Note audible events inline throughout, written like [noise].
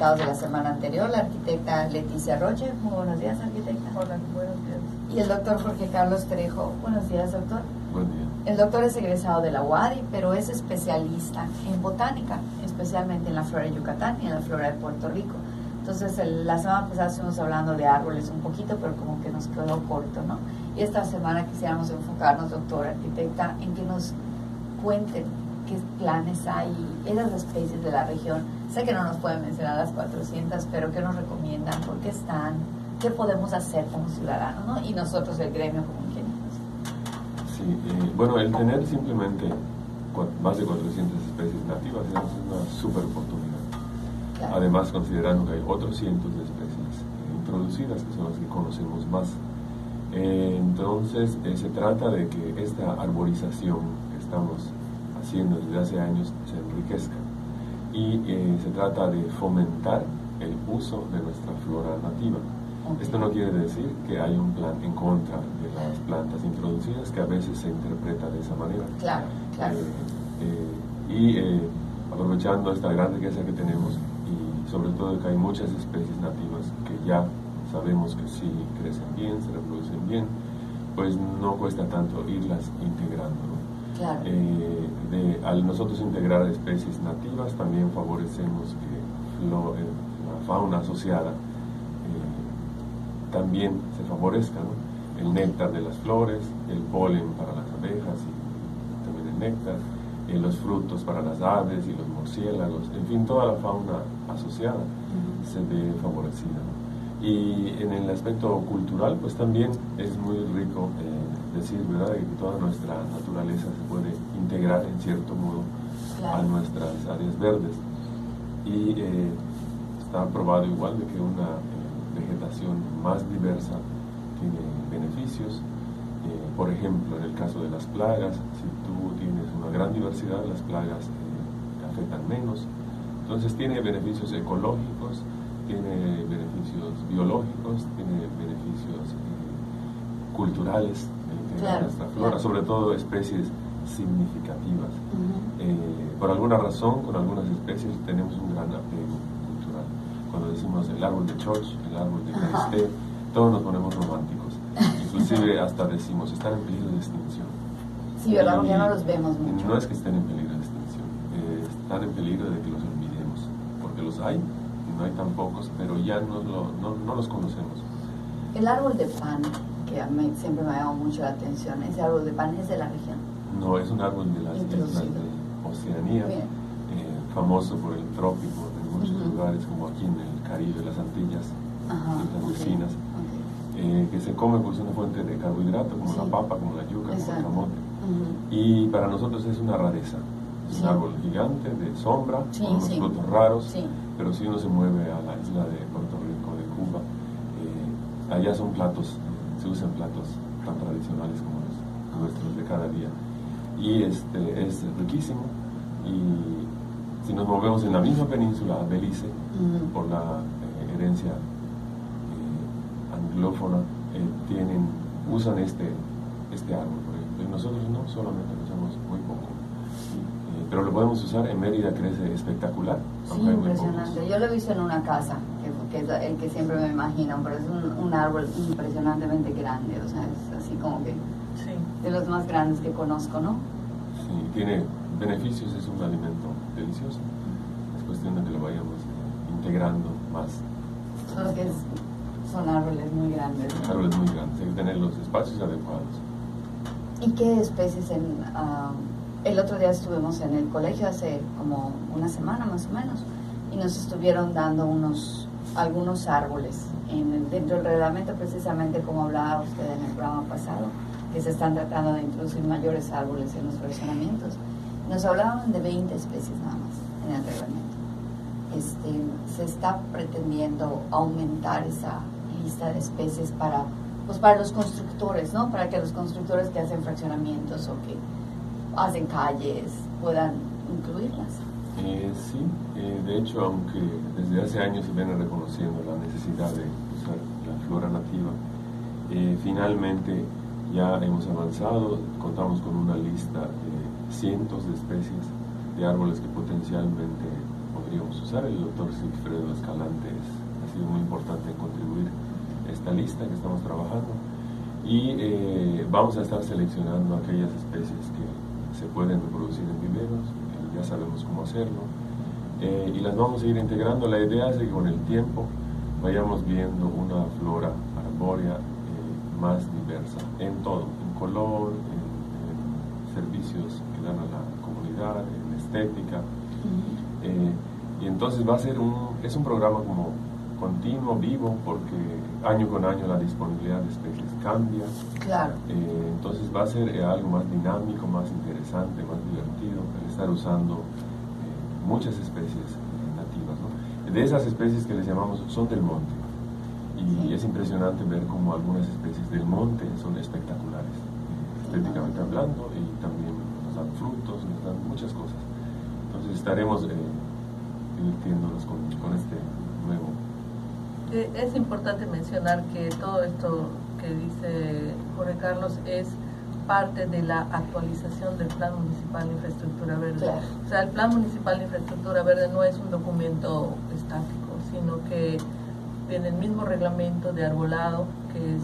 invitados de la semana anterior, la arquitecta Leticia Roche. Muy buenos días, arquitecta. Hola, buenos días. Y el doctor Jorge Carlos Trejo. Buenos días, doctor. Buen día. El doctor es egresado de la UADI, pero es especialista en botánica, especialmente en la flora de Yucatán y en la flora de Puerto Rico. Entonces, el- la semana pasada estuvimos hablando de árboles un poquito, pero como que nos quedó corto, ¿no? Y esta semana quisiéramos enfocarnos, doctor, arquitecta, en que nos cuenten qué planes hay, esas especies de la región. Sé que no nos pueden mencionar las 400, pero qué nos recomiendan, por qué están, qué podemos hacer como ciudadanos, ¿no? Y nosotros, el gremio, como ingenieros. Sí, eh, bueno, el tener simplemente más de 400 especies nativas es una super oportunidad. Claro. Además, considerando que hay otros cientos de especies eh, introducidas, que son las que conocemos más. Eh, entonces, eh, se trata de que esta arborización que estamos haciendo desde hace años se enriquezca. Y eh, se trata de fomentar el uso de nuestra flora nativa. Esto no quiere decir que hay un plan en contra de las plantas introducidas, que a veces se interpreta de esa manera. Claro, claro. Eh, eh, y aprovechando esta gran riqueza que tenemos y sobre todo que hay muchas especies nativas que ya sabemos que sí crecen bien, se reproducen bien, pues no cuesta tanto irlas integrando. Eh, de- al nosotros integrar especies nativas también favorecemos que eh, la fauna asociada eh, también se favorezca, ¿no? el néctar de las flores, el polen para las abejas y también el néctar, los frutos para las aves y los murciélagos, en fin, toda la fauna asociada se ve favorecida. ¿no? Y en el aspecto cultural, pues también es muy rico eh, decir, ¿verdad?, que toda nuestra naturaleza se puede integrar en cierto modo a Claro. nuestras áreas verdes. Y eh, está probado igual de que una eh, vegetación más diversa tiene beneficios. Eh, por ejemplo, en el caso de las plagas, si tú tienes una gran diversidad, las plagas eh, te afectan menos. Entonces tiene beneficios ecológicos, tiene beneficios biológicos, tiene beneficios eh, culturales de Claro, nuestra flora, claro. sobre todo especies significativas. Ujú. Eh, por alguna razón, con algunas especies tenemos un gran apego cultural. Cuando decimos el árbol de Church, el árbol de. Caristé, todos nos ponemos románticos. Inclusive [laughs] hasta decimos, están en peligro de extinción. Sí, ¿verdad? Porque ya no los vemos mucho. No es que estén en peligro de extinción, eh, están en peligro de que los olvidemos, porque los hay, y no hay tan pocos, pero ya no, lo- no, no los conocemos. El árbol de pan, que a mí siempre me ha llamado mucho la atención, ese árbol de pan es de la región. No es un árbol de las islas de Oceanía, eh, famoso por el trópico en muchos lugares, como aquí en el Caribe, las Antillas, Ajá. ok, vecinas, eh, que se come es una fuente de carbohidrato, como Sí. la papa, como la yuca, como el camote. Y para nosotros es una rareza. Es Sí. un árbol gigante de sombra, Sí, con unos frutos raros. Pero si uno se mueve a la isla de Puerto Rico, de Cuba, eh, allá son platos, se usan platos tan tradicionales como los nuestros de cada día. Y este es riquísimo. Y si nos movemos en la misma península, Belice, por la eh, herencia eh, anglófona, eh, tienen, usan este, este árbol, por ejemplo. Y nosotros no, solamente lo usamos muy poco. Pero lo podemos usar, en Mérida crece espectacular. Sí, impresionante. Yo lo he visto en una casa, que, que es el que siempre me imagino, pero es un, un árbol impresionantemente grande, o sea, es así como que Sí. de los más grandes que conozco, ¿no? Sí, tiene beneficios, es un alimento delicioso. Es cuestión de que lo vayamos integrando más. Solo que es- son árboles muy grandes. ¿no? Árboles muy grandes, hay que tener los espacios adecuados. ¿Y qué especies en... ah, el otro día estuvimos en el colegio hace como una semana más o menos y nos estuvieron dando unos algunos árboles en el- dentro del reglamento precisamente como hablaba usted en el programa pasado que se están tratando de introducir mayores árboles en los fraccionamientos. Nos hablaban de 20 especies nada más en el reglamento. Este, se está pretendiendo aumentar esa lista de especies para pues para los constructores, ¿no? Para que los constructores que hacen fraccionamientos o que hacen calles puedan incluirlas. Eh, sí, eh, de hecho, aunque desde hace años se viene reconociendo la necesidad de usar la flora nativa, eh, finalmente ya hemos avanzado, contamos con una lista de cientos de especies de árboles que potencialmente podríamos usar. El doctor Sigfredo Escalante ha sido muy importante en contribuir a esta lista que estamos trabajando y eh, vamos a estar seleccionando aquellas especies que se pueden reproducir en viveros, ya sabemos cómo hacerlo, eh, y las vamos a ir integrando. La idea es que con el tiempo vayamos viendo una flora arbórea eh, más diversa en todo, en color, en, servicios que dan a la comunidad, en estética. y entonces va a ser un, es un programa como continuo, vivo, porque año con año la disponibilidad de especies cambia. Claro. Eh, entonces va a ser eh, algo más dinámico, más interesante, más divertido el estar usando eh, muchas especies nativas. De esas especies que les llamamos son del monte. Y es impresionante ver cómo algunas especies del monte son espectaculares, estéticamente hablando, y también nos dan frutos, nos dan muchas cosas. Entonces estaremos divirtiéndonos con, con este nuevo eh, es importante mencionar que todo esto que dice Jorge Carlos es parte de la actualización del Plan Municipal de Infraestructura Verde. O sea, el Plan Municipal de Infraestructura Verde no es un documento estático, sino que tiene el mismo reglamento de arbolado, que,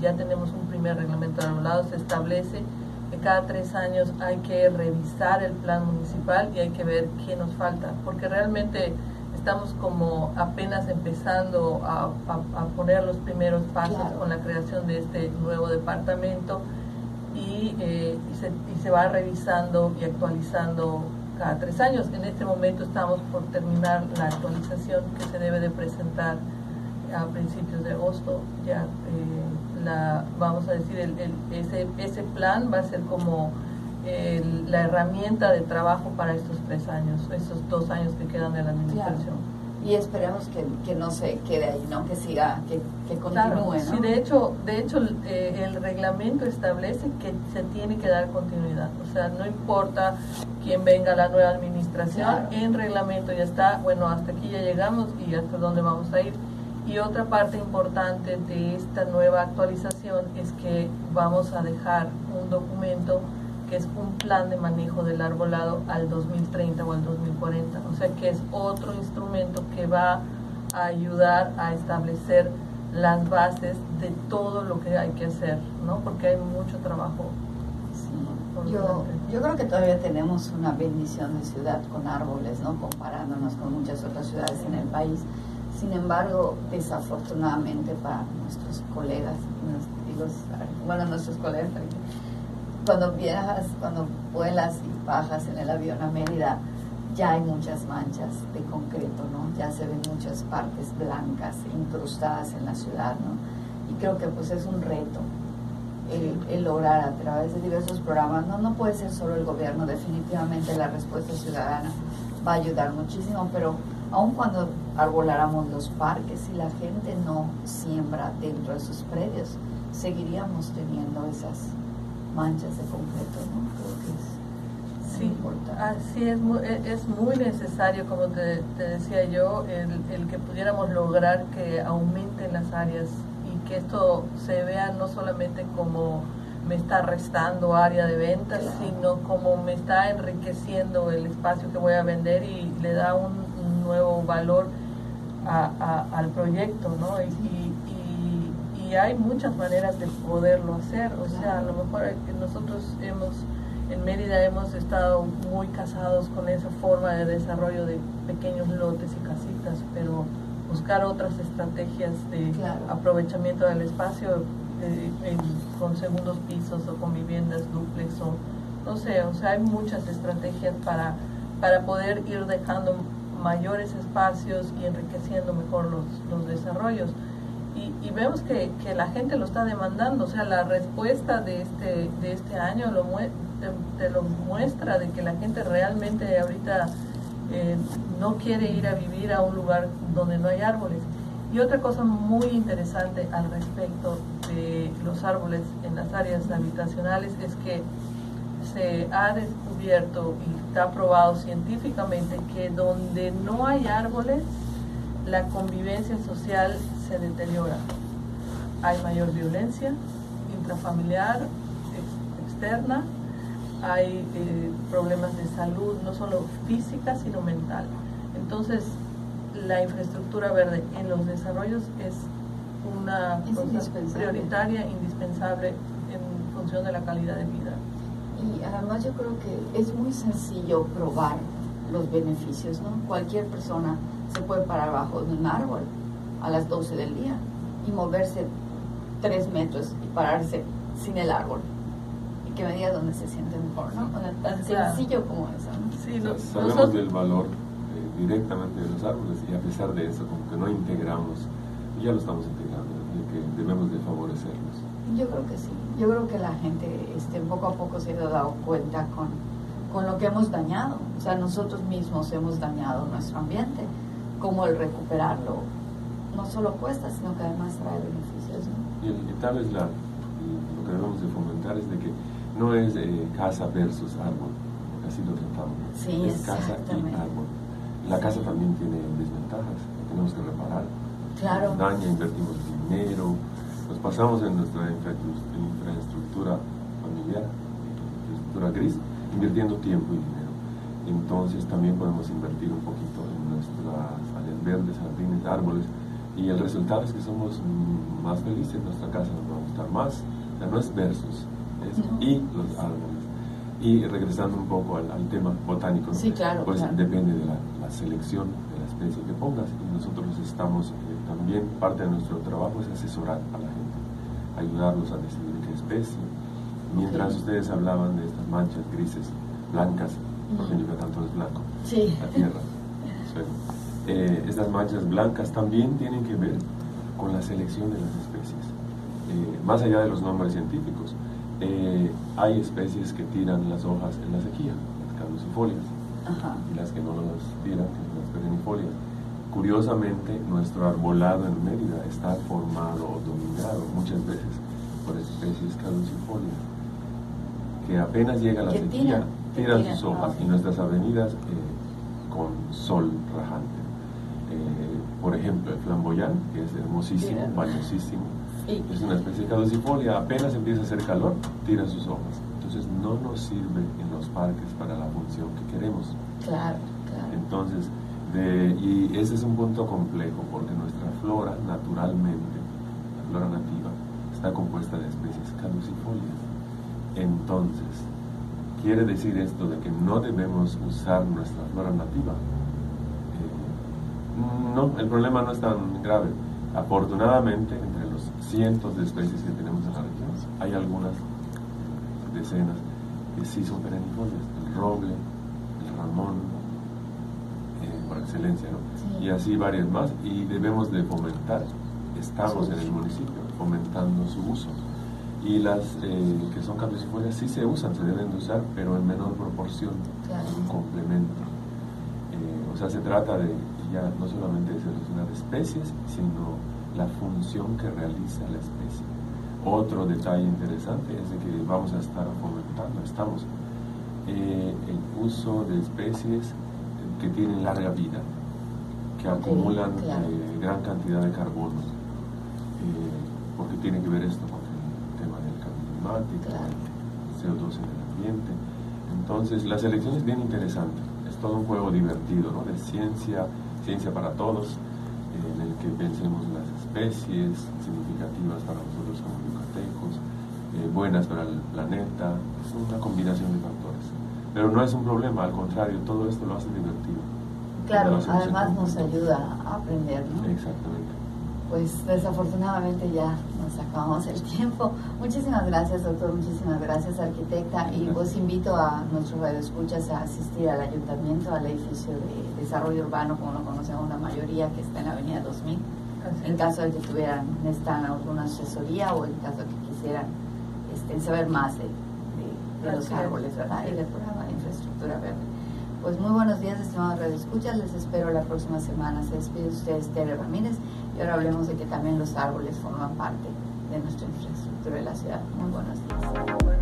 ya, tenemos un primer reglamento de arbolado, se establece que cada tres años hay que revisar el plan municipal y hay que ver qué nos falta, porque realmente estamos como apenas empezando a, poner los primeros pasos con la creación de este nuevo departamento y, eh, se, y, se, va revisando y actualizando cada tres años. En este momento estamos por terminar la actualización que se debe de presentar a principios de agosto. Ya eh, la, vamos a decir, el, ese, ese plan va a ser como la herramienta de trabajo para estos tres años, esos dos años que quedan de la administración. Y esperemos que, que, no se quede ahí, ¿no? que siga, que, que continúe. Sí, de hecho, de hecho eh, el reglamento establece que se tiene que dar continuidad. O sea, no importa quién venga a la nueva administración, en reglamento ya está, bueno, hasta aquí ya llegamos y hasta dónde vamos a ir. Y otra parte importante de esta nueva actualización es que vamos a dejar un documento que es un plan de manejo del arbolado al 2030 o al 2040. O sea que es otro instrumento que va a ayudar a establecer las bases de todo lo que hay que hacer, ¿no? Porque hay mucho trabajo. Sí. Yo, yo creo que todavía tenemos una bendición de ciudad con árboles, ¿no? Comparándonos con muchas otras ciudades en el país. Sin embargo, desafortunadamente para nuestros colegas, bueno, nuestros colegas cuando viajas, cuando vuelas y bajas en el avión a Mérida, ya hay muchas manchas de concreto, ¿no? Ya se ven muchas partes blancas incrustadas en la ciudad, ¿no? Y creo que pues es un reto el, lograr a través de diversos programas, no, no puede ser solo el gobierno, definitivamente la respuesta ciudadana va a ayudar muchísimo, pero aun cuando arboláramos los parques y la gente no siembra dentro de sus predios, seguiríamos teniendo esas manchas de concreto, ¿no? Creo que es sí, importante. Así es muy, e, es muy necesario, como te, decía yo, el, el, que pudiéramos lograr que aumenten las áreas y que esto se vea no solamente como me está restando área de ventas, sino como me está enriqueciendo el espacio que voy a vender y le da un, nuevo valor a, al proyecto, ¿no? y y hay muchas maneras de poderlo hacer. O sea, a lo mejor nosotros hemos, en Mérida hemos estado muy casados con esa forma de desarrollo de pequeños lotes y casitas, pero buscar otras estrategias de aprovechamiento del espacio eh, con segundos pisos o con viviendas duplex o no sé, o sea, hay muchas estrategias para, para poder ir dejando mayores espacios y enriqueciendo mejor los, los desarrollos y, vemos que, que, la gente lo está demandando, o sea, la respuesta de este, de este año lo te, lo muestra de que la gente realmente ahorita eh, no quiere ir a vivir a un lugar donde no hay árboles. Y otra cosa muy interesante al respecto de los árboles en las áreas habitacionales es que se ha descubierto y está probado científicamente que donde no hay árboles, la convivencia social se deteriora. Hay mayor violencia intrafamiliar, externa, hay eh, problemas de salud, no solo física, sino mental. Entonces, la infraestructura verde en los desarrollos es una cosa prioritaria, indispensable en función de la calidad de vida. Y además yo creo que es muy sencillo probar los beneficios, ¿no? Cualquier persona se puede parar bajo de un árbol a las 12 del día y moverse tres metros y pararse sin el árbol y que me diga dónde se siente mejor, ¿no? tan sencillo como eso, ¿no? Sí, sabemos del valor eh, directamente de los árboles y a pesar de eso, como que no integramos, ya lo estamos integrando, de que debemos de favorecerlos. Yo creo que sí, yo creo que la gente este, poco a poco se ha dado cuenta con, con lo que hemos dañado, o sea, nosotros mismos hemos dañado nuestro ambiente, como el recuperarlo no solo cuesta, sino que además trae beneficios. Y, y, tal vez la, lo que debemos de fomentar es de que no es eh, casa versus árbol, así lo tratamos. Sí, es casa y árbol. La casa también tiene desventajas tenemos que reparar. Claro. daña, invertimos dinero, nos pasamos en nuestra infraestructura familiar, infraestructura gris, invirtiendo tiempo y dinero. Entonces también podemos invertir un poquito en nuestras áreas verdes, jardines, árboles, y el resultado es que somos más felices, nuestra casa nos va a gustar más, o sea, no es versus, es y los árboles. Y regresando un poco al, tema botánico, pues depende de la, selección de la especie que pongas. Y nosotros estamos eh, también, parte de nuestro trabajo es asesorar a la gente, ayudarlos a decidir qué especie. Mientras ustedes hablaban de estas manchas grises, blancas, porque en Yucatán todo es blanco, la tierra, [laughs] el suelo eh, estas manchas blancas también tienen que ver con la selección de las especies. Eh, más allá de los nombres científicos, eh, hay especies que tiran las hojas en la sequía, las caducifolias, y las que no las tiran, las perennifolias. Curiosamente, nuestro arbolado en Mérida está formado o dominado muchas veces por especies caducifolias, que apenas llega la sequía, tiran, sus hojas y nuestras avenidas con sol rajante. Eh, por ejemplo, el flamboyán, que es hermosísimo, valiosísimo, es una especie de caducifolia, apenas empieza a hacer calor, tira sus hojas. Entonces no nos sirve en los parques para la función que queremos. Claro, claro. Entonces, de, y ese es un punto complejo, porque nuestra flora, naturalmente, la flora nativa, está compuesta de especies caducifolias. Entonces, quiere decir esto de que no debemos usar nuestra flora nativa no, el problema no es tan grave. Afortunadamente, entre los cientos de especies que tenemos en la región, hay algunas decenas que sí son perennifolias. El roble, el ramón, eh, por excelencia, ¿no? Y así varias más. Y debemos de fomentar, estamos en el municipio fomentando su uso. Y las eh, que son caducifolias sí se usan, se deben de usar, pero en menor proporción, un complemento. Eh, o sea, se trata de ya no solamente de seleccionar especies, sino la función que realiza la especie. Otro detalle interesante es de que vamos a estar fomentando, estamos, eh, el uso de especies que tienen larga vida, que acumulan eh, gran cantidad de carbono, eh, porque tiene que ver esto con el tema del cambio climático, el CO2 en el ambiente. Entonces, la selección es bien interesante, es todo un juego divertido, ¿no? De ciencia, ciencia para todos, en el que pensemos las especies significativas para nosotros como yucatecos, eh, buenas para el planeta, es una combinación de factores. Pero no es un problema, al contrario, todo esto lo hace divertido. Claro, además nos ayuda a aprender, ¿no? Exactamente. Pues desafortunadamente ya acabamos el tiempo. Muchísimas gracias, doctor. Muchísimas gracias, arquitecta. Y pues invito a nuestros radioescuchas a asistir al ayuntamiento, al edificio de desarrollo urbano, como lo conocemos la mayoría, que está en la avenida 2000. En caso de que tuvieran, necesitan alguna asesoría o en caso de que quisieran este, saber más de, los árboles, ¿verdad? Y del programa de infraestructura verde. Pues muy buenos días, estimados radioescuchas. Les espero la próxima semana. Se despide usted, Tere Ramírez. Y ahora hablemos de que también los árboles forman parte de nuestra infraestructura de la ciudad. Muy buenos días.